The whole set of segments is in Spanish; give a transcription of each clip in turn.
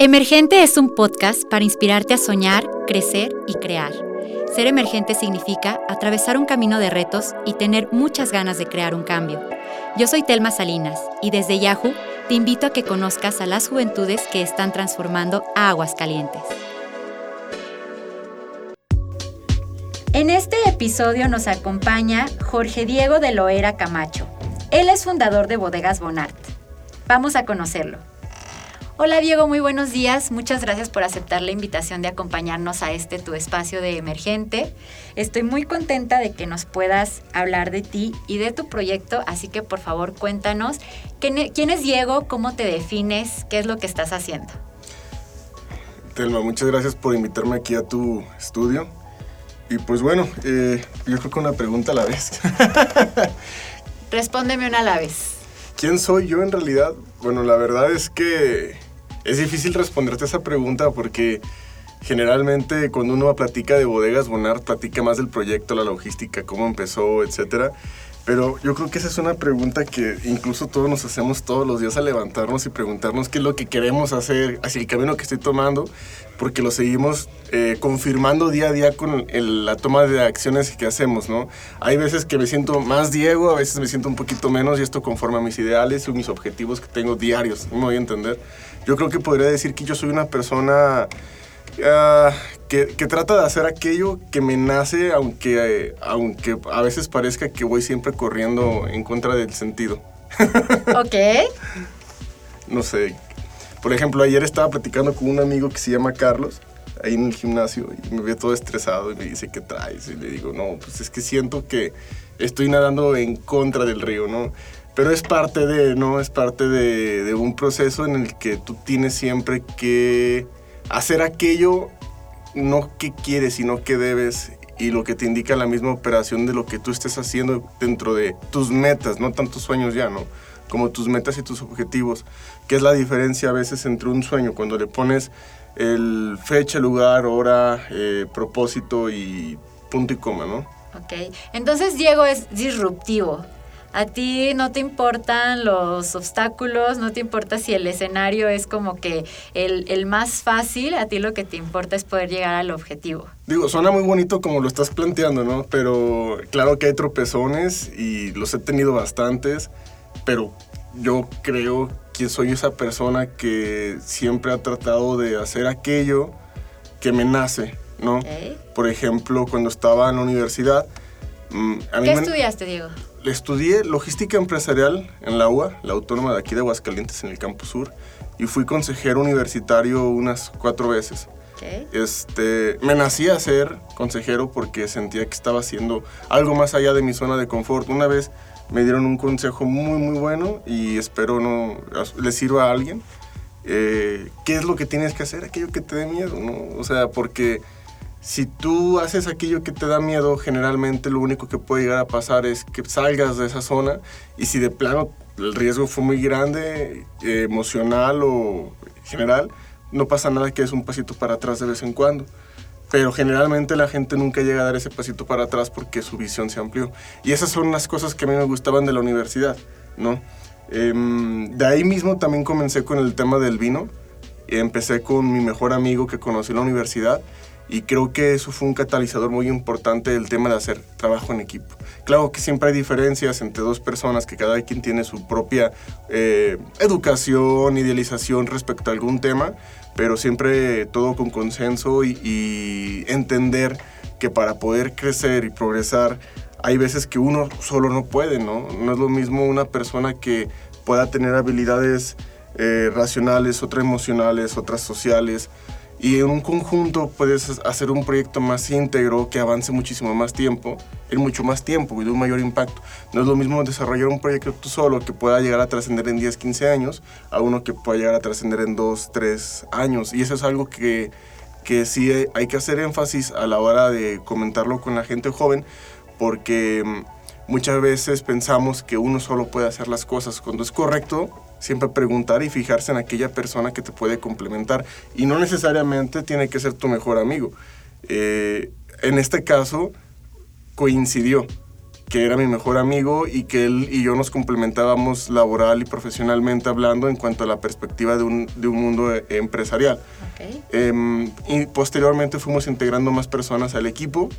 Emergente es un podcast para inspirarte a soñar, crecer y crear. Ser emergente significa atravesar un camino de retos y tener muchas ganas de crear un cambio. Yo soy Telma Salinas y desde Yahoo te invito a que conozcas a las juventudes que están transformando a Aguascalientes. En este episodio nos acompaña Jorge Diego de Loera Camacho. Él es fundador de Bodegas Bonart. Vamos a conocerlo. Hola Diego, muy buenos días. Muchas gracias por aceptar la invitación de acompañarnos a este tu espacio de emergente. Estoy muy contenta de que nos puedas hablar de ti y de tu proyecto, así que por favor cuéntanos quién es Diego, cómo te defines, qué es lo que estás haciendo. Telma, muchas gracias por invitarme aquí a tu estudio. Y pues bueno, eh, yo creo que una pregunta a la vez. Respóndeme una a la vez. ¿Quién soy yo en realidad? Bueno, la verdad es que es difícil responderte esa pregunta porque generalmente cuando uno platica de bodegas Bonart, platica más del proyecto, la logística, cómo empezó, etcétera. Pero yo creo que esa es una pregunta que incluso todos nos hacemos todos los días a levantarnos y preguntarnos qué es lo que queremos hacer, hacia el camino que estoy tomando, porque lo seguimos eh, confirmando día a día con la toma de acciones que hacemos, ¿no? Hay veces que me siento más Diego, a veces me siento un poquito menos y esto conforma mis ideales y mis objetivos que tengo diarios, ¿no me voy a entender? Yo creo que podría decir que yo soy una persona ah, que, trata de hacer aquello que me nace, aunque, aunque a veces parezca que voy siempre corriendo en contra del sentido. Ok. no sé, por ejemplo, ayer estaba platicando con un amigo que se llama Carlos, ahí en el gimnasio, y me ve todo estresado y me dice, ¿qué traes? Y le digo, no, pues es que siento que estoy nadando en contra del río, ¿no? Pero es parte de, ¿no? Es parte de, de un proceso en el que tú tienes siempre que hacer aquello, no que quieres, sino que debes, y lo que te indica la misma operación de lo que tú estés haciendo dentro de tus metas, no tantos sueños ya, ¿no? como tus metas y tus objetivos, que es la diferencia a veces entre un sueño, cuando le pones el fecha, lugar, hora, eh, propósito y punto y coma, ¿no? Ok, entonces Diego es disruptivo. A ti no te importan los obstáculos, no te importa si el escenario es como que el, el, más fácil, a ti lo que te importa es poder llegar al objetivo. Digo, suena muy bonito como lo estás planteando, ¿no? Pero claro que hay tropezones y los he tenido bastantes pero yo creo que soy esa persona que siempre ha tratado de hacer aquello que me nace, ¿no? Por ejemplo, cuando estaba en la universidad... Mm, ¿Qué estudiaste, Diego? Estudié logística empresarial en la UA, la autónoma de aquí de Aguascalientes, en el campus sur, y fui consejero universitario unas cuatro veces. Este, me nací a ser consejero porque sentía que estaba haciendo algo más allá de mi zona de confort. Una vez me dieron un consejo muy, muy bueno y espero no le sirva a alguien. Eh, ¿Qué es lo que tienes que hacer? Aquello que te dé miedo, ¿no? O sea, porque si tú haces aquello que te da miedo, generalmente lo único que puede llegar a pasar es que salgas de esa zona y si de plano el riesgo fue muy grande, eh, emocional o general, no pasa nada que es un pasito para atrás de vez en cuando pero generalmente la gente nunca llega a dar ese pasito para atrás porque su visión se amplió. Y esas son las cosas que a mí me gustaban de la universidad, ¿no? Em, de ahí mismo también comencé con el tema del vino. Empecé con mi mejor amigo que conocí en la universidad y creo que eso fue un catalizador muy importante del tema de hacer trabajo en equipo. Claro que siempre hay diferencias entre dos personas, que cada quien tiene su propia eh, educación, idealización respecto a algún tema, pero siempre todo con consenso y, entender que para poder crecer y progresar hay veces que uno solo no puede, ¿no? No es lo mismo una persona que pueda tener habilidades eh, racionales, otras emocionales, otras sociales, y en un conjunto puedes hacer un proyecto más íntegro que avance muchísimo más tiempo, en mucho más tiempo y de un mayor impacto. No es lo mismo desarrollar un proyecto tú solo que pueda llegar a trascender en 10, 15 años a uno que pueda llegar a trascender en 2, 3 años. Y eso es algo que, que sí hay que hacer énfasis a la hora de comentarlo con la gente joven porque mm, muchas veces pensamos que uno solo puede hacer las cosas. Cuando es correcto, siempre preguntar y fijarse en aquella persona que te puede complementar. Y no necesariamente tiene que ser tu mejor amigo. Eh, en este caso, coincidió. que era mi mejor amigo y que él y yo nos complementábamos laboral y profesionalmente hablando en cuanto a la perspectiva de un, de un mundo eh, empresarial. Em, y posteriormente fuimos integrando más personas al equipo.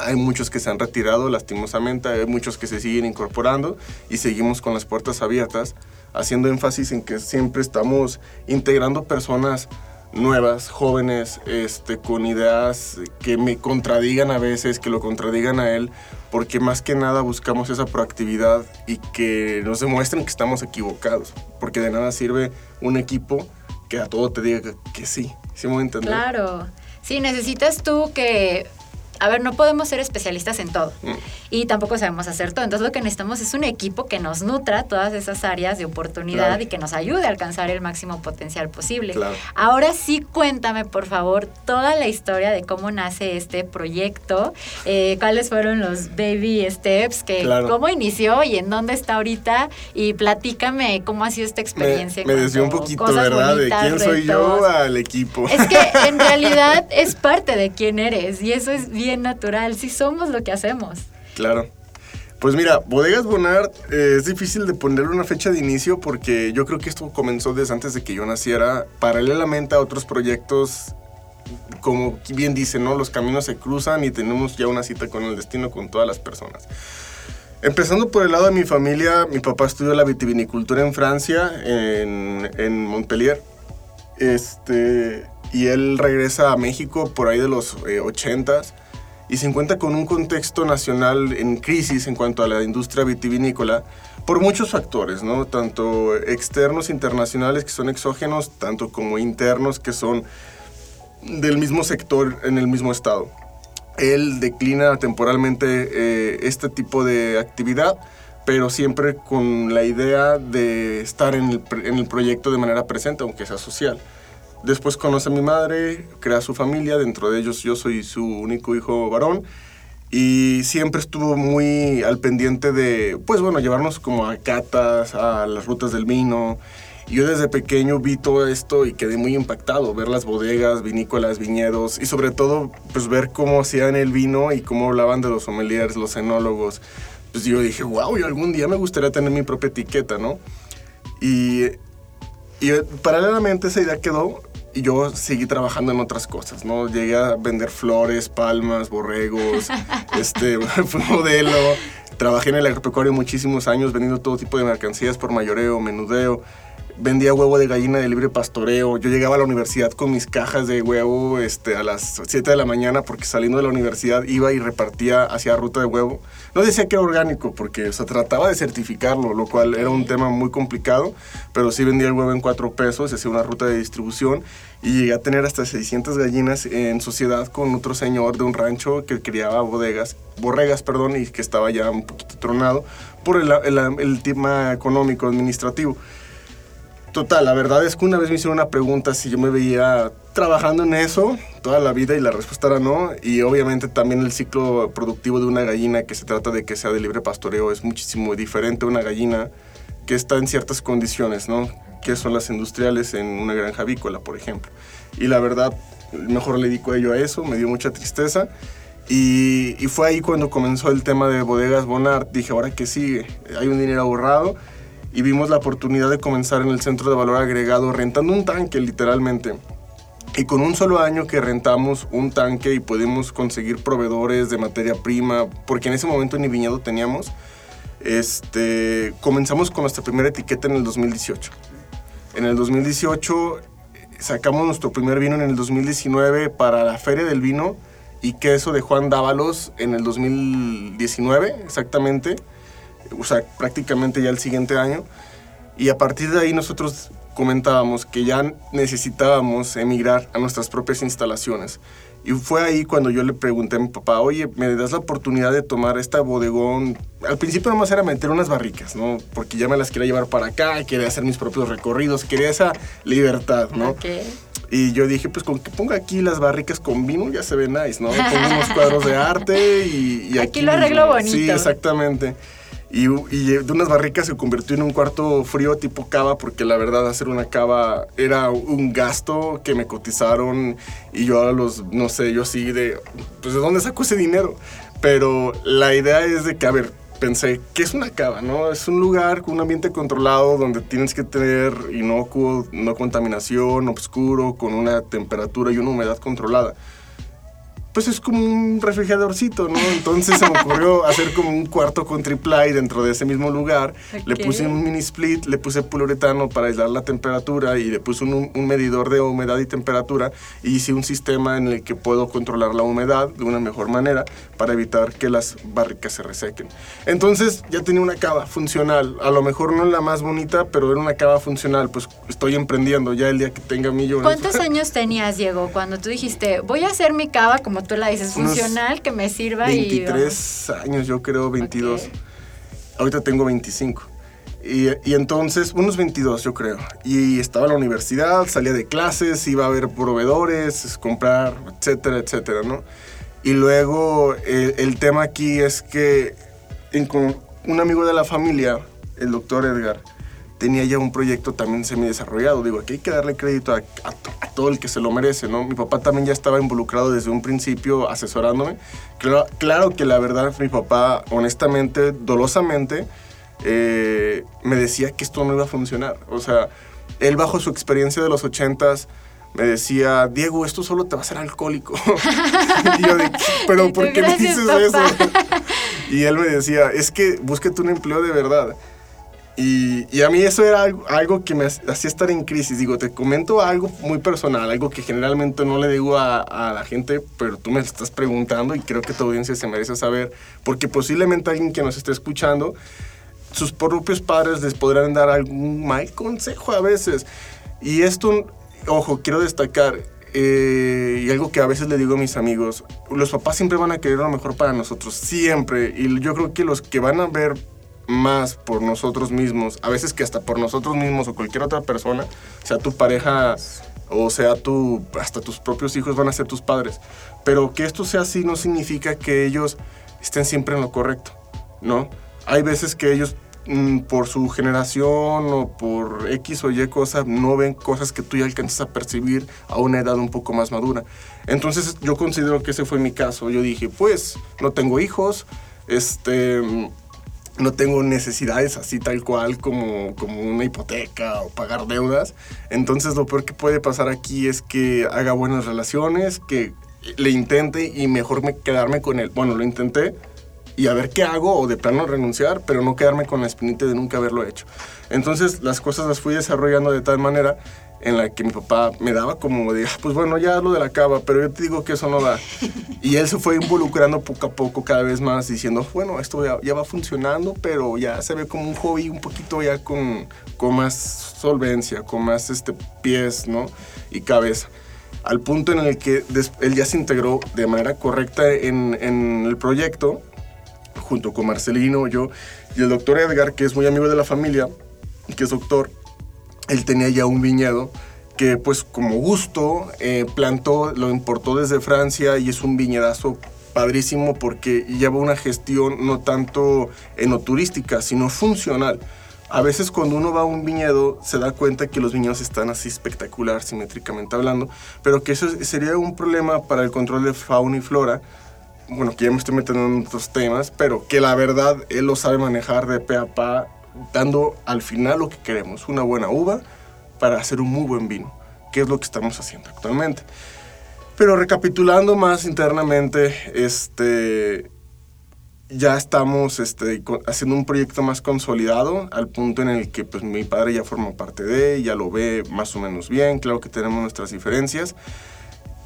Hay muchos que se han retirado lastimosamente, hay muchos que se siguen incorporando y seguimos con las puertas abiertas, haciendo énfasis en que siempre estamos integrando personas nuevas, jóvenes, este, con ideas que me contradigan a veces, que lo contradigan a él, porque más que nada buscamos esa proactividad y que nos demuestren que estamos equivocados, porque de nada sirve un equipo que a todo te diga que, sí, ¿sí me voy a entender? Claro, sí, necesitas tú que a ver, no podemos ser especialistas en todo mm. Y tampoco sabemos hacer todo. Entonces lo que necesitamos es un equipo que nos nutra todas esas áreas de oportunidad y que nos ayude a alcanzar el máximo potencial posible. Ahora sí, cuéntame por favor toda la historia de cómo nace este proyecto, eh, cuáles fueron los baby steps, que, cómo inició y en dónde está ahorita y platícame cómo ha sido esta experiencia. Me, me un poquito, ¿verdad? de quién soy yo al equipo. Es que en realidad es parte de quién eres y eso es bien natural, si somos lo que hacemos. Claro. Pues mira, Bodegas Bonard eh, es difícil de ponerle una fecha de inicio porque yo creo que esto comenzó desde antes de que yo naciera, paralelamente a otros proyectos, como bien dice, ¿no? Los caminos se cruzan y tenemos ya una cita con el destino con todas las personas. Empezando por el lado de mi familia, mi papá estudió la vitivinicultura en Francia, en, Montpellier. Este, y él regresa a México por ahí de los 80s. Y se encuentra con un contexto nacional en crisis en cuanto a la industria vitivinícola por muchos factores, ¿no? Tanto externos, internacionales, que son exógenos, tanto como internos, que son del mismo sector en el mismo estado. Él declina temporalmente eh, este tipo de actividad, pero siempre con la idea de estar en el, en el proyecto de manera presente, aunque sea social. Después conoce a mi madre, crea su familia, dentro de ellos yo soy su único hijo varón y siempre estuvo muy al pendiente de, pues bueno, llevarnos como a catas, a las rutas del vino. Yo desde pequeño vi todo esto y quedé muy impactado, ver las bodegas, vinícolas, viñedos y sobre todo pues ver cómo hacían el vino y cómo hablaban de los sommeliers, los enólogos. Pues yo dije, wow, yo algún día me gustaría tener mi propia etiqueta, ¿no? Y, y paralelamente esa idea quedó y yo seguí trabajando en otras cosas, ¿no? Llegué a vender flores, palmas, borregos, este, fui modelo, trabajé en el agropecuario muchísimos años vendiendo todo tipo de mercancías por mayoreo, menudeo vendía huevo de gallina de libre pastoreo. Yo llegaba a la universidad con mis cajas de huevo este, a las 7 de la mañana porque saliendo de la universidad iba y repartía hacia ruta de huevo. No decía que era orgánico porque se trataba de certificarlo, lo cual era un tema muy complicado, pero sí vendía el huevo en 4 pesos, hacía una ruta de distribución y llegué a tener hasta 600 gallinas en sociedad con otro señor de un rancho que criaba bodegas, borregas, perdón, y que estaba ya un poquito tronado por el, el, el tema económico, administrativo. Total, la verdad es que una vez me hicieron una pregunta si yo me veía trabajando en eso toda la vida y la respuesta era no. Y obviamente también el ciclo productivo de una gallina que se trata de que sea de libre pastoreo es muchísimo diferente a una gallina que está en ciertas condiciones, ¿no? Que son las industriales en una granja avícola, por ejemplo. Y la verdad, mejor le dedico a ello a eso, me dio mucha tristeza. Y, fue ahí cuando comenzó el tema de bodegas Bonart. Dije, ahora que sigue, hay un dinero ahorrado y vimos la oportunidad de comenzar en el centro de valor agregado rentando un tanque literalmente. Y con un solo año que rentamos un tanque y pudimos conseguir proveedores de materia prima, porque en ese momento ni viñedo teníamos, este, comenzamos con nuestra primera etiqueta en el 2018. En el 2018 sacamos nuestro primer vino en el 2019 para la Feria del Vino y queso de Juan Dávalos en el 2019 exactamente o sea, prácticamente ya el siguiente año. Y a partir de ahí nosotros comentábamos que ya necesitábamos emigrar a nuestras propias instalaciones. Y fue ahí cuando yo le pregunté a mi papá, oye, ¿me das la oportunidad de tomar esta bodegón? Al principio nomás era meter unas barricas, ¿no? Porque ya me las quería llevar para acá, quería hacer mis propios recorridos, quería esa libertad, ¿no? Y yo dije, pues con que ponga aquí las barricas con vino ya se ve nice, ¿no? Pongo unos cuadros de arte y, aquí, lo arreglo bonito. Sí, exactamente. Y, de unas barricas se convirtió en un cuarto frío tipo cava, porque la verdad hacer una cava era un gasto que me cotizaron y yo a los, no sé, yo sí de, pues de dónde saco ese dinero. Pero la idea es de que, a ver, pensé, ¿qué es una cava? ¿no? Es un lugar con un ambiente controlado donde tienes que tener inocuo, no contaminación, oscuro, con una temperatura y una humedad controlada pues es como un refrigeradorcito, ¿no? Entonces se me ocurrió hacer como un cuarto con triple dentro de ese mismo lugar. Le puse un mini split, le puse poliuretano para aislar la temperatura y le puse un, medidor de humedad y temperatura y hice un sistema en el que puedo controlar la humedad de una mejor manera para evitar que las barricas se resequen. Entonces ya tenía una cava funcional. A lo mejor no es la más bonita, pero era una cava funcional. Pues estoy emprendiendo ya el día que tenga millones. ¿Cuántos años tenías, Diego, cuando tú dijiste, voy a hacer mi cava como tú la dices, funcional, que me sirva 23 años, yo creo, 22. Ahorita tengo 25. Y, y, entonces, unos 22 yo creo. Y estaba en la universidad, salía de clases, iba a ver proveedores, comprar, etcétera, etcétera, ¿no? Y luego el, tema aquí es que un amigo de la familia, el doctor Edgar, tenía ya un proyecto también semi-desarrollado. Digo, aquí hay que darle crédito a, todo el que se lo merece, ¿no? Mi papá también ya estaba involucrado desde un principio asesorándome. Claro, claro que la verdad, mi papá, honestamente, dolosamente, eh, me decía que esto no iba a funcionar. O sea, él bajo su experiencia de los ochentas me decía, Diego, esto solo te va a hacer alcohólico. y yo de, pero ¿por qué me dices eso? y él me decía, es que búsquete un empleo de verdad. Y, a mí eso era algo, que me hacía estar en crisis. Digo, te comento algo muy personal, algo que generalmente no le digo a, la gente, pero tú me estás preguntando y creo que tu audiencia se merece saber, porque posiblemente alguien que nos esté escuchando, sus propios padres les podrán dar algún mal consejo a veces. Y esto, ojo, quiero destacar, eh, y algo que a veces le digo a mis amigos, los papás siempre van a querer lo mejor para nosotros, siempre. Y yo creo que los que van a ver más por nosotros mismos, a veces que hasta por nosotros mismos o cualquier otra persona, sea tu pareja o sea tu, hasta tus propios hijos van a ser tus padres. Pero que esto sea así no significa que ellos estén siempre en lo correcto, ¿no? Hay veces que ellos mm, por su generación o por X o Y cosa no ven cosas que tú ya alcanzas a percibir a una edad un poco más madura. Entonces yo considero que ese fue mi caso. Yo dije, pues no tengo hijos, este no tengo necesidades así tal cual como, como una hipoteca o pagar deudas. Entonces lo peor que puede pasar aquí es que haga buenas relaciones, que le intente y mejor me quedarme con él. Bueno, lo intenté y a ver qué hago o de plano renunciar, pero no quedarme con la espinita de nunca haberlo hecho. Entonces las cosas las fui desarrollando de tal manera en la que mi papá me daba como de, ah, pues bueno, ya lo de la cava, pero yo te digo que eso no da. Y él se fue involucrando poco a poco cada vez más, diciendo, bueno, esto ya, va funcionando, pero ya se ve como un hobby un poquito ya con, con más solvencia, con más este, pies, ¿no? Y cabeza. Al punto en el que él ya se integró de manera correcta en, en el proyecto, junto con Marcelino, yo y el doctor Edgar, que es muy amigo de la familia, que es doctor, él tenía ya un viñedo que pues como gusto eh, plantó, lo importó desde Francia y es un viñedazo padrísimo porque lleva una gestión no tanto enoturística, sino funcional. A veces cuando uno va a un viñedo se da cuenta que los viñedos están así espectacular, simétricamente hablando, pero que eso sería un problema para el control de fauna y flora. Bueno, que ya me estoy metiendo en otros temas, pero que la verdad él lo sabe manejar de pe a pa dando al final lo que queremos, una buena uva para hacer un muy buen vino, que es lo que estamos haciendo actualmente. Pero recapitulando más internamente, este, ya estamos este, haciendo un proyecto más consolidado, al punto en el que pues, mi padre ya forma parte de, ya lo ve más o menos bien, claro que tenemos nuestras diferencias,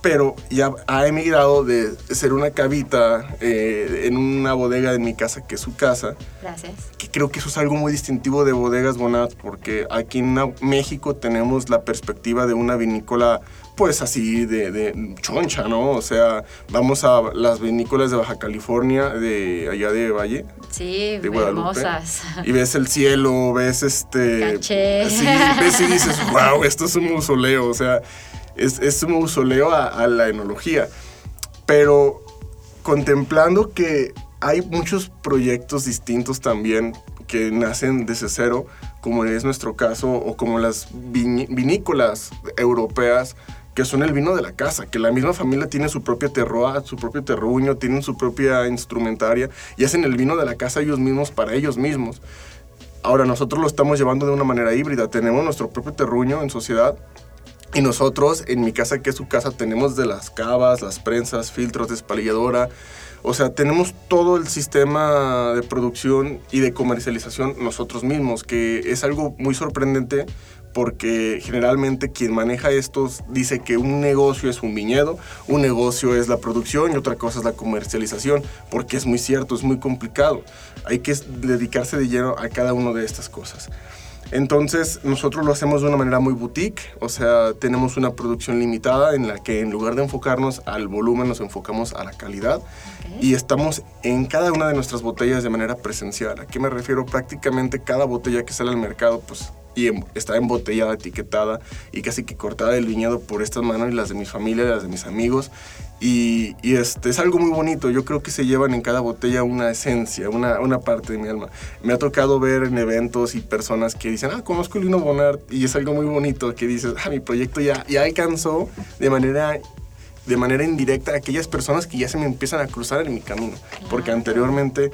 pero ya ha emigrado de ser una cabita eh, en una bodega de mi casa, que es su casa. Gracias. Que creo que eso es algo muy distintivo de Bodegas Bonat, porque aquí en México tenemos la perspectiva de una vinícola, pues así, de, choncha, ¿no? O sea, vamos a las vinícolas de Baja California, de allá de Valle. Sí, de hermosas. Y ves el cielo, ves este... Caché. Sí, ves y dices, wow, esto es un mausoleo, o sea es, un mausoleo a, la enología. Pero contemplando que hay muchos proyectos distintos también que nacen desde cero, como es nuestro caso, o como las vinícolas europeas que son el vino de la casa, que la misma familia tiene su propia terroa, su propio terruño, tienen su propia instrumentaria y hacen el vino de la casa ellos mismos para ellos mismos. Ahora nosotros lo estamos llevando de una manera híbrida, tenemos nuestro propio terruño en sociedad y nosotros en mi casa, que es su casa, tenemos de las cavas, las prensas, filtros de espalilladora, o sea, tenemos todo el sistema de producción y de comercialización nosotros mismos, que es algo muy sorprendente porque generalmente quien maneja estos dice que un negocio es un viñedo, un negocio es la producción y otra cosa es la comercialización, porque es muy cierto, es muy complicado. Hay que dedicarse de lleno a cada una de estas cosas. Entonces nosotros lo hacemos de una manera muy boutique, o sea, tenemos una producción limitada en la que en lugar de enfocarnos al volumen nos enfocamos a la calidad y estamos en cada una de nuestras botellas de manera presencial. ¿A qué me refiero? Prácticamente cada botella que sale al mercado pues y está embotellada, etiquetada y casi que cortada del viñedo por estas manos y las de mi familia, las de mis amigos. Y, este, es algo muy bonito. Yo creo que se llevan en cada botella una esencia, una, una parte de mi alma. Me ha tocado ver en eventos y personas que dicen, ah, conozco el vino Bonart y es algo muy bonito que dices, ah, mi proyecto ya, ya alcanzó de manera de manera indirecta a aquellas personas que ya se me empiezan a cruzar en mi camino. Porque anteriormente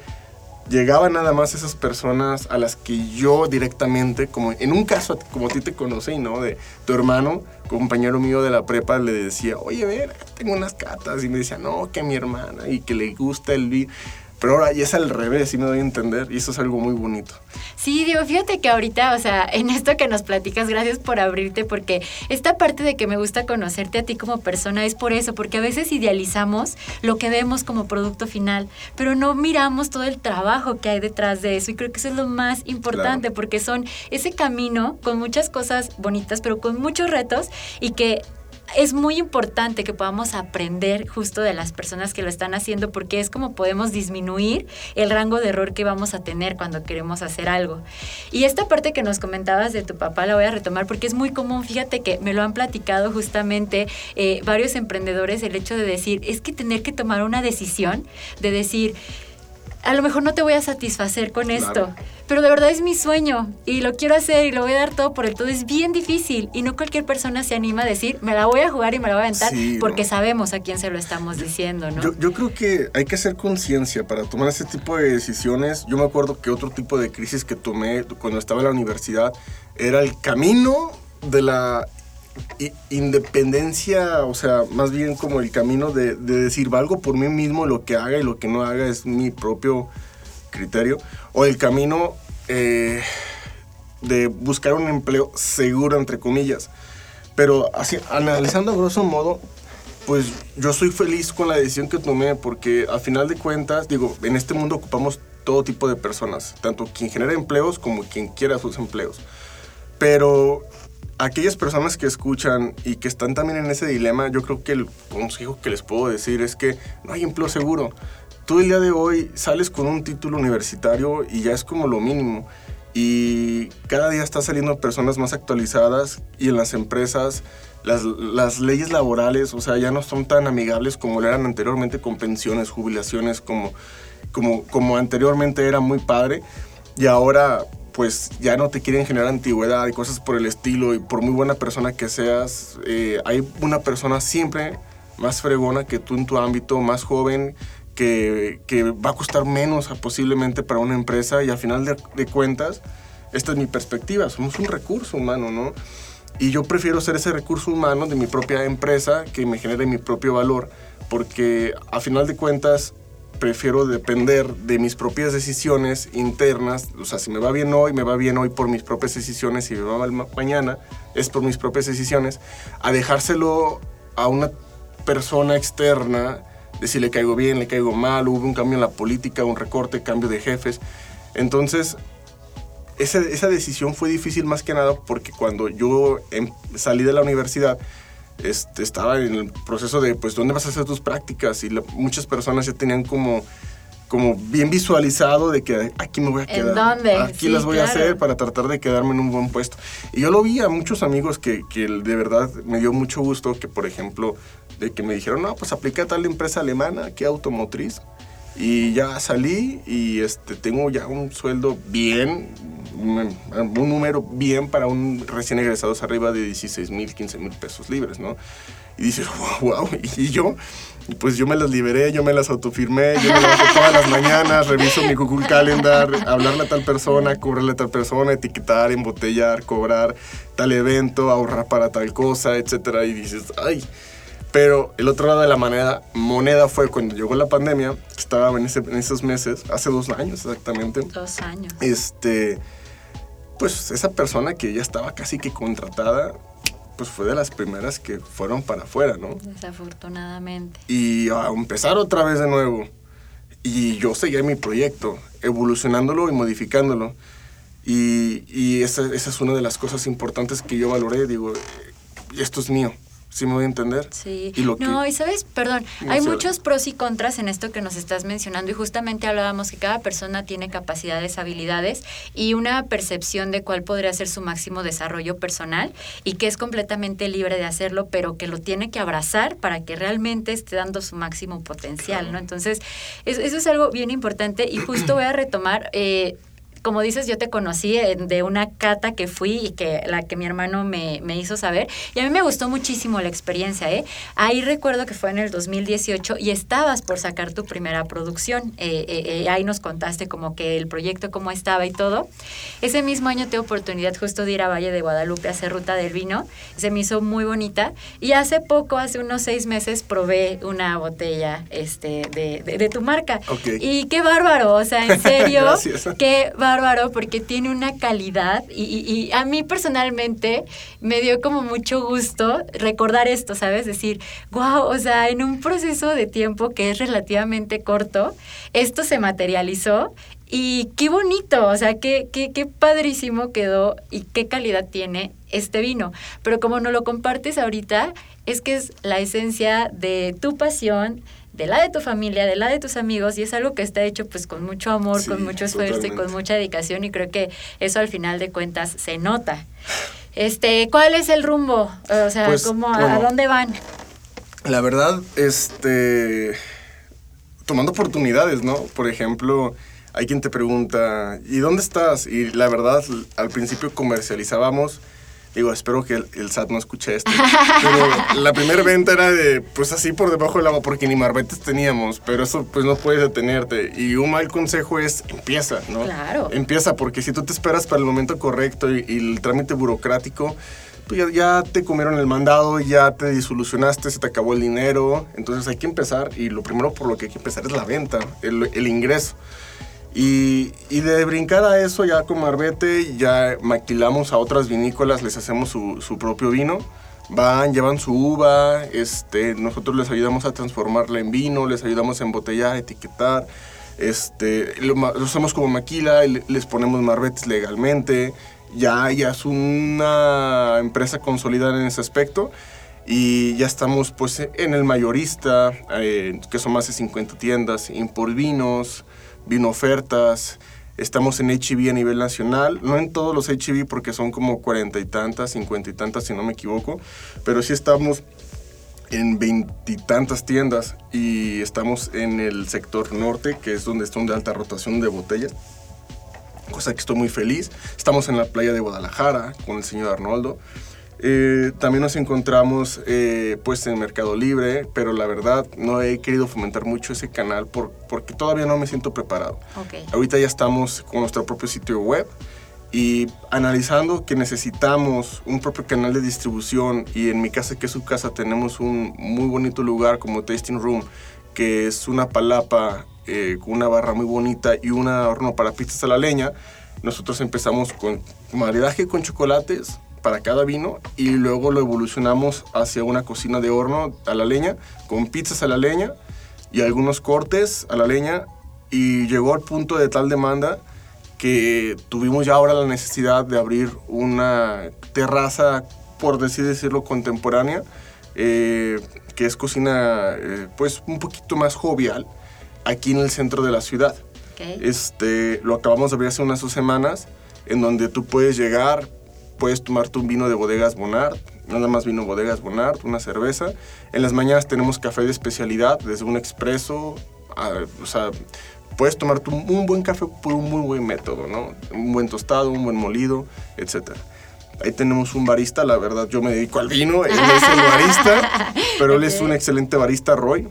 llegaban nada más esas personas a las que yo directamente, como en un caso como a ti te conocí, ¿no? De tu hermano, compañero mío de la prepa, le decía, oye, ver, tengo unas catas. Y me decía, no, que mi hermana y que le gusta el vino. Pero ahora ya es al revés, y me doy a entender, y eso es algo muy bonito. Sí, digo, fíjate que ahorita, o sea, en esto que nos platicas, gracias por abrirte, porque esta parte de que me gusta conocerte a ti como persona es por eso, porque a veces idealizamos lo que vemos como producto final, pero no miramos todo el trabajo que hay detrás de eso, y creo que eso es lo más importante, porque son ese camino con muchas cosas bonitas, pero con muchos retos, y que es muy importante que podamos aprender justo de las personas que lo están haciendo porque es como podemos disminuir el rango de error que vamos a tener cuando queremos hacer algo. Y esta parte que nos comentabas de tu papá la voy a retomar porque es muy común, fíjate que me lo han platicado justamente eh, varios emprendedores el hecho de decir, es que tener que tomar una decisión, de decir, a lo mejor no te voy a satisfacer con esto, pero de verdad es mi sueño y lo quiero hacer y lo voy a dar todo por el todo. Es bien difícil y no cualquier persona se anima a decir, me la voy a jugar y me la voy a aventar porque sabemos a quién se lo estamos diciendo, ¿no? Yo, yo creo que hay que hacer conciencia para tomar ese tipo de decisiones. Yo me acuerdo que otro tipo de crisis que tomé cuando estaba en la universidad era el camino de la independencia, o sea, más bien como el camino de, decir, valgo por mí mismo, lo que haga y lo que no haga es mi propio criterio, o el camino eh, de buscar un empleo seguro, entre comillas. Pero así, analizando a grosso modo, pues yo soy feliz con la decisión que tomé, porque a final de cuentas, digo, en este mundo ocupamos todo tipo de personas, tanto quien genera empleos como quien quiera sus empleos. Pero aquellas personas que escuchan y que están también en ese dilema, yo creo que el consejo que les puedo decir es que no hay empleo seguro. Tú el día de hoy sales con un título universitario y ya es como lo mínimo. Y cada día están saliendo personas más actualizadas y en las empresas las, las, leyes laborales, o sea, ya no son tan amigables como lo eran anteriormente con pensiones, jubilaciones, como, como, como anteriormente era muy padre. Y ahora pues ya no te quieren generar antigüedad y cosas por el estilo y por muy buena persona que seas, eh, hay una persona siempre más fregona que tú en tu ámbito, más joven, que, que va a costar menos posiblemente para una empresa y al final de, de, cuentas, esta es mi perspectiva, somos un recurso humano, ¿no? Y yo prefiero ser ese recurso humano de mi propia empresa que me genere mi propio valor, porque a final de cuentas prefiero depender de mis propias decisiones internas. O sea, si me va bien hoy, me va bien hoy por mis propias decisiones. Si me va mal mañana, es por mis propias decisiones. A dejárselo a una persona externa, de si le caigo bien, le caigo mal, hubo un cambio en la política, un recorte, cambio de jefes. Entonces, esa, esa decisión fue difícil más que nada porque cuando yo em, salí de la universidad, este, estaba en el proceso de, pues, ¿dónde vas a hacer tus prácticas? Y muchas personas ya tenían como, como bien visualizado de que aquí me voy a quedar. ¿En dónde? Aquí las voy a hacer para tratar de quedarme en un buen puesto. Y yo lo vi a muchos amigos que, que de verdad me dio mucho gusto que, por ejemplo, de que me dijeron, no, pues aplica a tal empresa alemana, que automotriz. Y ya salí y este, tengo ya un sueldo bien, un, un número bien para un recién egresado arriba de 16 mil, 15 mil pesos libres, ¿no? Y dices, wow, wow. Y yo, pues yo me las liberé, yo me las autofirmé, yo me las todas las mañanas, reviso mi Google Calendar, hablarle a tal persona, cobrarle a tal persona, etiquetar, embotellar, cobrar tal evento, ahorrar para tal cosa, etcétera. Y dices, ay. Pero el otro lado de la moneda, moneda fue cuando llegó la pandemia, estaba en, ese, en esos meses, hace dos años exactamente. Dos años. Este, pues esa persona que ya estaba casi que contratada, pues fue de las primeras que fueron para afuera, ¿no? Desafortunadamente. Y a empezar otra vez de nuevo. Y yo seguía mi proyecto, evolucionándolo y modificándolo. Y, y esa, esa, es una de las cosas importantes que yo valoré. Digo, esto es mío. ¿Sí me voy a entender? Sí. no, y sabes, perdón, hay muchos pros y contras en esto que nos estás mencionando y justamente hablábamos que cada persona tiene capacidades, habilidades y una percepción de cuál podría ser su máximo desarrollo personal y que es completamente libre de hacerlo, pero que lo tiene que abrazar para que realmente esté dando su máximo potencial, ¿no? Entonces, eso, es algo bien importante y justo voy a retomar... Eh, como dices, yo te conocí de una cata que fui y que la que mi hermano me, me, hizo saber. Y a mí me gustó muchísimo la experiencia, ¿eh? Ahí recuerdo que fue en el 2018 y estabas por sacar tu primera producción. Eh, eh, eh, ahí nos contaste como que el proyecto, cómo estaba y todo. Ese mismo año tuve oportunidad justo de ir a Valle de Guadalupe a hacer ruta del vino. Se me hizo muy bonita. Y hace poco, hace unos seis meses, probé una botella este, de, de, tu marca. Y qué bárbaro, o sea, en serio, qué bárbaro bárbaro porque tiene una calidad y, a mí personalmente me dio como mucho gusto recordar esto, ¿sabes? Decir, wow, o sea, en un proceso de tiempo que es relativamente corto, esto se materializó y qué bonito, o sea, qué, qué, qué padrísimo quedó y qué calidad tiene este vino. Pero como no lo compartes ahorita, es que es la esencia de tu pasión, de la de tu familia, de la de tus amigos, y es algo que está hecho pues con mucho amor, con mucho esfuerzo y con mucha dedicación, y creo que eso al final de cuentas se nota. Este, ¿cuál es el rumbo? O sea, pues, ¿cómo, ¿a dónde van? La verdad, este, tomando oportunidades, ¿no? Por ejemplo, hay quien te pregunta, ¿y dónde estás? Y la verdad, al principio comercializábamos Digo, espero que el, SAT no escuche esto. Pero la primera venta era de, pues así por debajo del agua, porque ni marbetes teníamos, pero eso pues no puedes detenerte. Y un mal consejo es, empieza, ¿no? Claro. Empieza, porque si tú te esperas para el momento correcto y, el trámite burocrático, pues ya, te comieron el mandado, ya te disolucionaste, se te acabó el dinero. Entonces hay que empezar y lo primero por lo que hay que empezar es la venta, el, el ingreso. Y, y, de brincar a eso, ya con Marbete, ya maquilamos a otras vinícolas, les hacemos su, su, propio vino. Van, llevan su uva, este, nosotros les ayudamos a transformarla en vino, les ayudamos a embotellar, etiquetar. Este, lo, lo hacemos como maquila, les ponemos marbetes legalmente. Ya, ya es una empresa consolidada en ese aspecto y ya estamos pues en el mayorista, eh, que son más de 50 tiendas, Import Vinos, vino ofertas. Estamos en HIV a nivel nacional, no en todos los HIV porque son como cuarenta y tantas, cincuenta y tantas si no me equivoco, pero sí estamos en veintitantas tiendas y estamos en el sector norte, que es donde está de alta rotación de botellas, cosa que estoy muy feliz. Estamos en la playa de Guadalajara con el señor Arnoldo. Eh, también nos encontramos eh, pues en Mercado Libre, pero la verdad no he querido fomentar mucho ese canal por, porque todavía no me siento preparado. Ahorita ya estamos con nuestro propio sitio web y analizando que necesitamos un propio canal de distribución y en mi casa que es su casa tenemos un muy bonito lugar como Tasting Room que es una palapa eh, con una barra muy bonita y un horno para pizzas a la leña. Nosotros empezamos con maridaje con chocolates, para cada vino y luego lo evolucionamos hacia una cocina de horno a la leña, con pizzas a la leña y algunos cortes a la leña y llegó al punto de tal demanda que tuvimos ya ahora la necesidad de abrir una terraza, por decir decirlo, contemporánea, eh, que es cocina eh, pues un poquito más jovial, aquí en el centro de la ciudad. Este, lo acabamos de abrir hace unas dos semanas, en donde tú puedes llegar, puedes tomarte un vino de bodegas Bonard, nada más vino bodegas Bonard, una cerveza. En las mañanas tenemos café de especialidad, desde un expreso o sea, puedes tomar un buen café por un muy buen método, ¿no? Un buen tostado, un buen molido, etc. Ahí tenemos un barista, la verdad yo me dedico al vino, él es el barista, pero él es un excelente barista, Roy.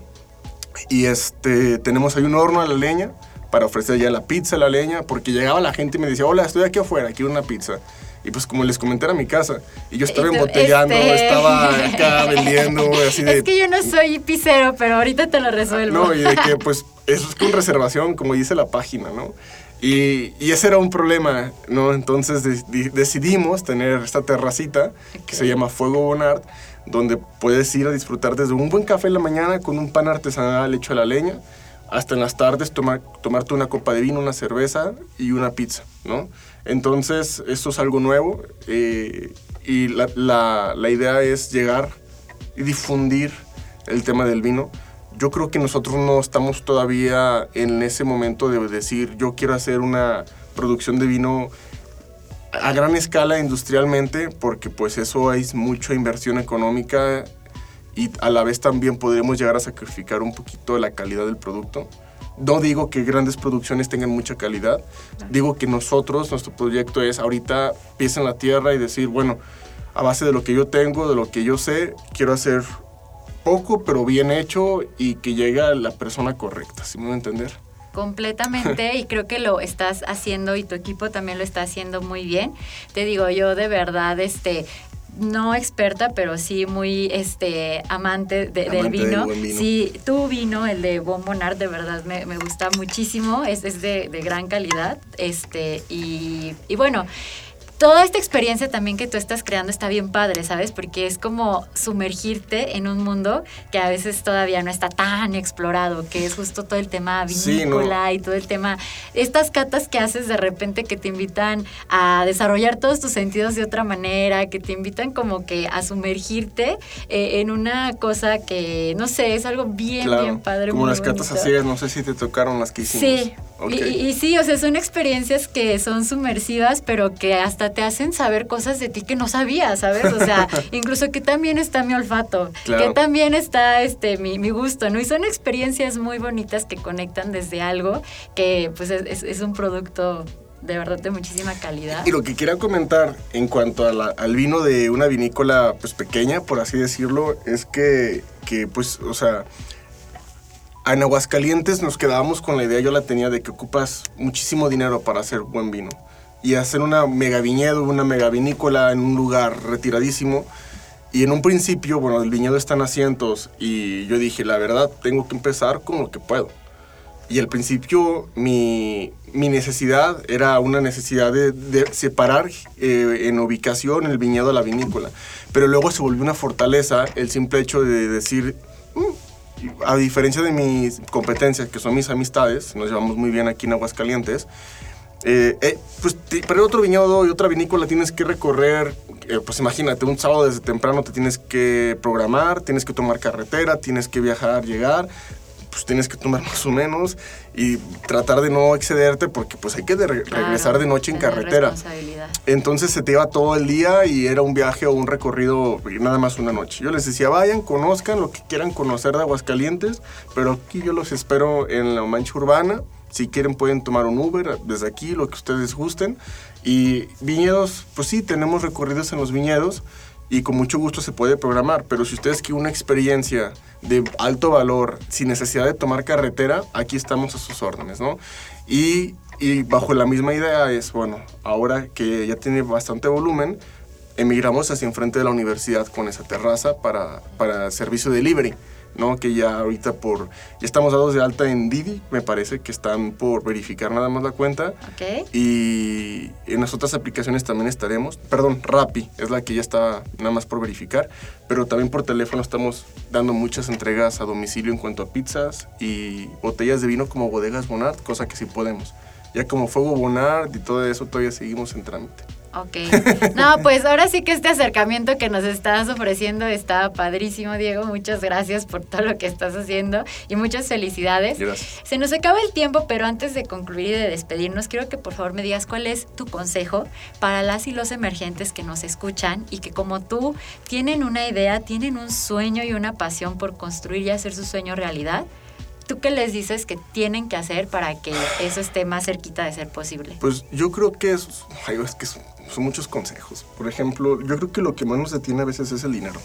Y este, tenemos ahí un horno a la leña para ofrecer ya la pizza a la leña, porque llegaba la gente y me decía, hola, estoy aquí afuera, quiero una pizza. Y pues como les comenté era mi casa. Y yo estaba embotellando, este estaba acá vendiendo, así de... Es que yo no soy pizzero, pero ahorita te lo resuelvo. No, y de que pues eso es con reservación, como dice la página, ¿no? Y, y ese era un problema, ¿no? Entonces decidimos tener esta terracita que se llama Fuego Bonard, donde puedes ir a disfrutar desde un buen café en la mañana con un pan artesanal hecho a la leña, hasta en las tardes tomar, tomarte una copa de vino, una cerveza y una pizza, ¿no? Entonces, esto es algo nuevo eh, y la, la, la, idea es llegar y difundir el tema del vino. Yo creo que nosotros no estamos todavía en ese momento de decir, yo quiero hacer una producción de vino a gran escala industrialmente, porque pues eso es mucha inversión económica y a la vez también podremos llegar a sacrificar un poquito la calidad del producto. No digo que grandes producciones tengan mucha calidad, digo que nosotros, nuestro proyecto es ahorita pies en la tierra y decir, bueno, a base de lo que yo tengo, de lo que yo sé, quiero hacer poco pero bien hecho y que llegue a la persona correcta, si me voy a entender completamente y creo que lo estás haciendo y tu equipo también lo está haciendo muy bien. Te digo, yo de verdad este no experta, pero sí muy este amante, del vino. Sí, tu vino, el de Bombonard, de verdad me, gusta muchísimo, es, es de, de, gran calidad. Este, y, y bueno toda esta experiencia también que tú estás creando está bien padre, ¿sabes? Porque es como sumergirte en un mundo que a veces todavía no está tan explorado, que es justo todo el tema vinícola y todo el tema, estas catas que haces de repente que te invitan a desarrollar todos tus sentidos de otra manera, que te invitan como que a sumergirte eh, en una cosa que, no sé, es algo bien, bien padre. Como las catas así, no sé si te tocaron las que hicimos. Sí, y, sí, o sea, son experiencias que son sumersivas, pero que hasta te hacen saber cosas de ti que no sabías, ¿sabes? O sea, incluso que también está mi olfato, que también está este mi, mi, gusto, ¿no? Y son experiencias muy bonitas que conectan desde algo que pues es, es un producto de verdad de muchísima calidad. Y lo que quería comentar en cuanto al vino de una vinícola pues pequeña, por así decirlo, es que, que pues, o sea en Aguascalientes nos quedábamos con la idea, yo la tenía, de que ocupas muchísimo dinero para hacer buen vino. Y hacer una mega viñedo, una mega vinícola en un lugar retiradísimo. Y en un principio, bueno, el viñedo está en asientos y yo dije, la verdad, tengo que empezar con lo que puedo. Y al principio mi, mi necesidad era una necesidad de, separar eh, en ubicación el viñedo a la vinícola. Pero luego se volvió una fortaleza el simple hecho de decir, mm, a diferencia de mis competencias, que son mis amistades, nos llevamos muy bien aquí en Aguascalientes, eh, eh, pues para otro viñedo y otra vinícola tienes que recorrer, eh, pues imagínate, un sábado desde temprano te tienes que programar, tienes que tomar carretera, tienes que viajar, llegar, pues tienes que tomar más o menos y tratar de no excederte porque pues hay que regresar de noche en carretera. Entonces se te iba todo el día y era un viaje o un recorrido nada más una noche. Yo les decía, vayan, conozcan lo que quieran conocer de Aguascalientes, pero aquí yo los espero en la mancha urbana. Si quieren pueden tomar un Uber desde aquí, lo que ustedes gusten. Y viñedos, pues sí, tenemos recorridos en los viñedos y con mucho gusto se puede programar, pero si ustedes quieren una experiencia de alto valor sin necesidad de tomar carretera, aquí estamos a sus órdenes, ¿no? Y, y bajo la misma idea es, bueno, ahora que ya tiene bastante volumen, emigramos hacia enfrente de la universidad con esa terraza para, para servicio delivery. ¿No? Que ya ahorita por, ya estamos dados de alta en Didi, me parece que están por verificar nada más la cuenta. Y en las otras aplicaciones también estaremos. Perdón, Rappi es la que ya está nada más por verificar, pero también por teléfono estamos dando muchas entregas a domicilio en cuanto a pizzas y botellas de vino como bodegas Bonard, cosa que sí podemos. Ya como Fuego Bonard y todo eso todavía seguimos en trámite. Ok. No, pues ahora sí que este acercamiento que nos estás ofreciendo está padrísimo, Diego. Muchas gracias por todo lo que estás haciendo y muchas felicidades. Gracias. Se nos acaba el tiempo, pero antes de concluir y de despedirnos, quiero que por favor me digas cuál es tu consejo para las y los emergentes que nos escuchan y que como tú tienen una idea, tienen un sueño y una pasión por construir y hacer su sueño realidad ¿tú qué les dices que tienen que hacer para que eso esté más cerquita de ser posible? Pues yo creo que es, es que son muchos consejos. Por ejemplo, yo creo que lo que más nos detiene a veces es el dinero.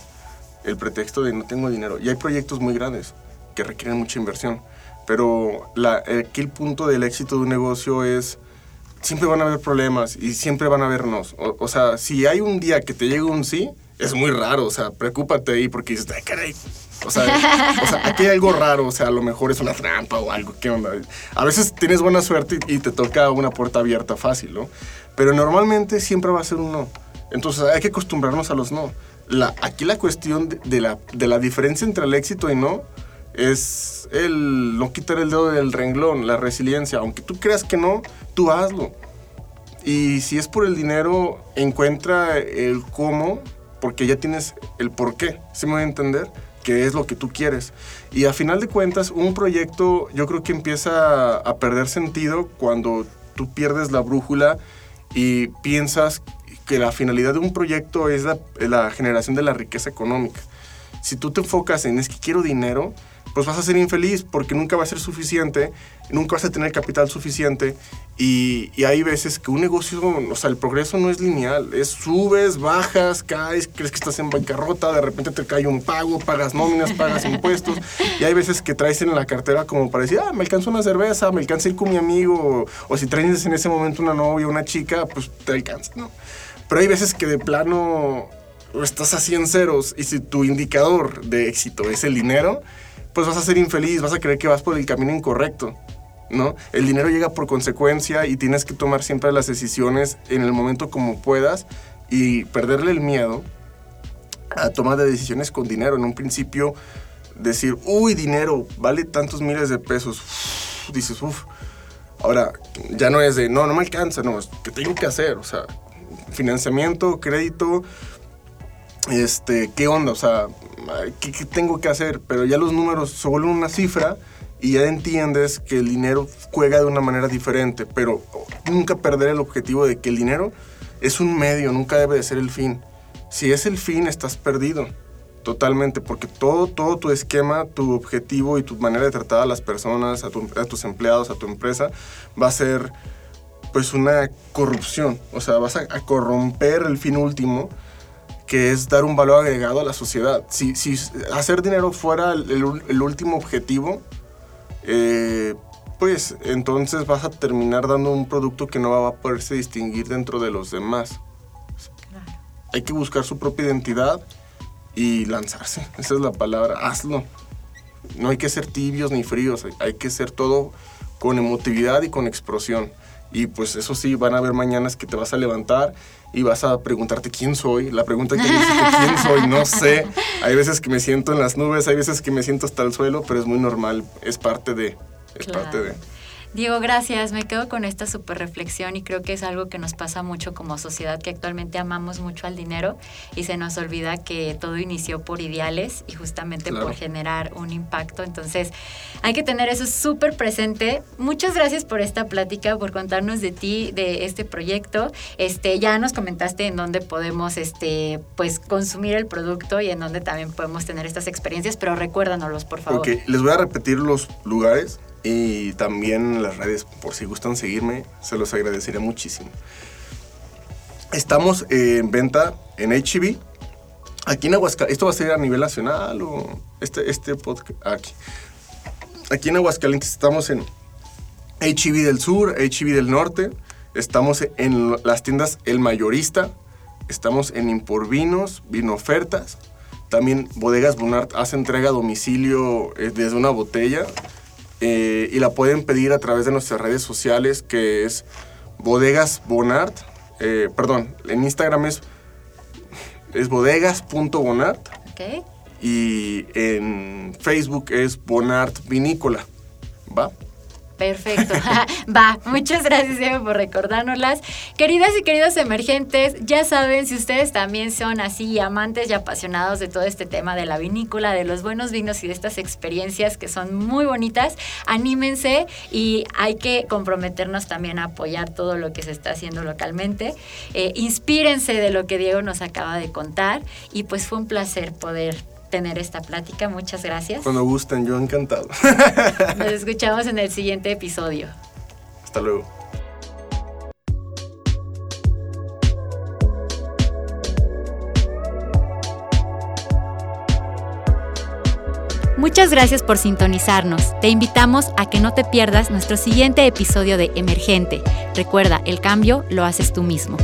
El pretexto de no tengo dinero. Y hay proyectos muy grandes que requieren mucha inversión. Pero la, aquí el punto del éxito de un negocio es siempre van a haber problemas y siempre van a haber O, o sea, si hay un día que te llega un sí, es muy raro, o sea, preocúpate ahí porque dices, ay, caray. O sea, o sea, aquí hay algo raro, o sea, a lo mejor es una trampa o algo, ¿qué onda? A veces tienes buena suerte y, te toca una puerta abierta fácil, ¿no? Pero normalmente siempre va a ser un no. Entonces hay que acostumbrarnos a los no. La, aquí la cuestión de, la, de la diferencia entre el éxito y no es el no quitar el dedo del renglón, la resiliencia. Aunque tú creas que no, tú hazlo. Y si es por el dinero, encuentra el cómo porque ya tienes el por qué, ¿sí me voy a entender? Que es lo que tú quieres. Y a final de cuentas, un proyecto yo creo que empieza a perder sentido cuando tú pierdes la brújula y piensas que la finalidad de un proyecto es la, la generación de la riqueza económica. Si tú te enfocas en es que quiero dinero, pues vas a ser infeliz porque nunca va a ser suficiente, nunca vas a tener capital suficiente. Y, hay veces que un negocio, o sea, el progreso no es lineal, es subes, bajas, caes, crees que estás en bancarrota, de repente te cae un pago, pagas nóminas, pagas impuestos. Y hay veces que traes en la cartera como para decir, ah, me alcanza una cerveza, me alcanza ir con mi amigo o, si traes en ese momento una novia, una chica, pues te alcanza, ¿no? Pero hay veces que de plano estás así en ceros y si tu indicador de éxito es el dinero, pues vas a ser infeliz, vas a creer que vas por el camino incorrecto. ¿No? El dinero llega por consecuencia y tienes que tomar siempre las decisiones en el momento como puedas y perderle el miedo a tomar de decisiones con dinero. En un principio, decir, uy, dinero, vale tantos miles de pesos. dices, uff. Ahora, ya no es de, no, no me alcanza, no, es que tengo que hacer, o sea, financiamiento, crédito, este, ¿qué onda? O sea, ¿qué, tengo que hacer? Pero ya los números se vuelven una cifra y ya entiendes que el dinero juega de una manera diferente, pero nunca perder el objetivo de que el dinero es un medio, nunca debe de ser el fin. Si es el fin, estás perdido totalmente, porque todo, todo tu esquema, tu objetivo y tu manera de tratar a las personas, a, tus empleados, a tu empresa, va a ser pues una corrupción. O sea, vas a corromper el fin último que es dar un valor agregado a la sociedad. Si, hacer dinero fuera el, último objetivo, eh, pues entonces vas a terminar dando un producto que no va a poderse distinguir dentro de los demás. Hay que buscar su propia identidad y lanzarse. Esa es la palabra. Hazlo. No hay que ser tibios ni fríos. Hay que ser todo con emotividad y con explosión. Y pues eso sí, van a haber mañanas que te vas a levantar y vas a preguntarte quién soy. La pregunta que me quién soy, no sé. Hay veces que me siento en las nubes, hay veces que me siento hasta el suelo, pero es muy normal, es parte de, es parte de. Diego, gracias. Me quedo con esta super reflexión y creo que es algo que nos pasa mucho como sociedad, que actualmente amamos mucho al dinero y se nos olvida que todo inició por ideales y justamente por generar un impacto. Entonces, hay que tener eso súper presente. Muchas gracias por esta plática, por contarnos de ti, de este proyecto. Este, ya nos comentaste en dónde podemos este, pues, consumir el producto y en dónde también podemos tener estas experiencias, pero recuérdanos, por favor. Ok, les voy a repetir los lugares y también las redes, por si gustan seguirme, se los agradecería muchísimo. Estamos en venta en HB. Aquí en Aguascalientes, ¿esto va a ser a nivel nacional o este, este podcast? Aquí. Aquí en Aguascalientes estamos en HB del Sur, HB del Norte. Estamos en las tiendas El Mayorista. Estamos en Imporvinos, Vino Ofertas. También Bodegas Bonart hace entrega a domicilio eh, desde una botella. Eh, y la pueden pedir a través de nuestras redes sociales que es Bodegas Bonart. Eh, perdón, en Instagram es, es bodegas.bonart. Y en Facebook es Bonart Vinícola. ¿Va? Perfecto. Va, muchas gracias Diego por recordárnoslas. Queridas y queridos emergentes, ya saben, si ustedes también son así amantes y apasionados de todo este tema de la vinícola, de los buenos vinos y de estas experiencias que son muy bonitas, anímense y hay que comprometernos también a apoyar todo lo que se está haciendo localmente. Eh, inspírense de lo que Diego nos acaba de contar y pues fue un placer poder tener esta plática. Muchas gracias. Cuando gusten, yo encantado. Nos escuchamos en el siguiente episodio. Hasta luego. Muchas gracias por sintonizarnos. Te invitamos a que no te pierdas nuestro siguiente episodio de Emergente. Recuerda, el cambio lo haces tú mismo.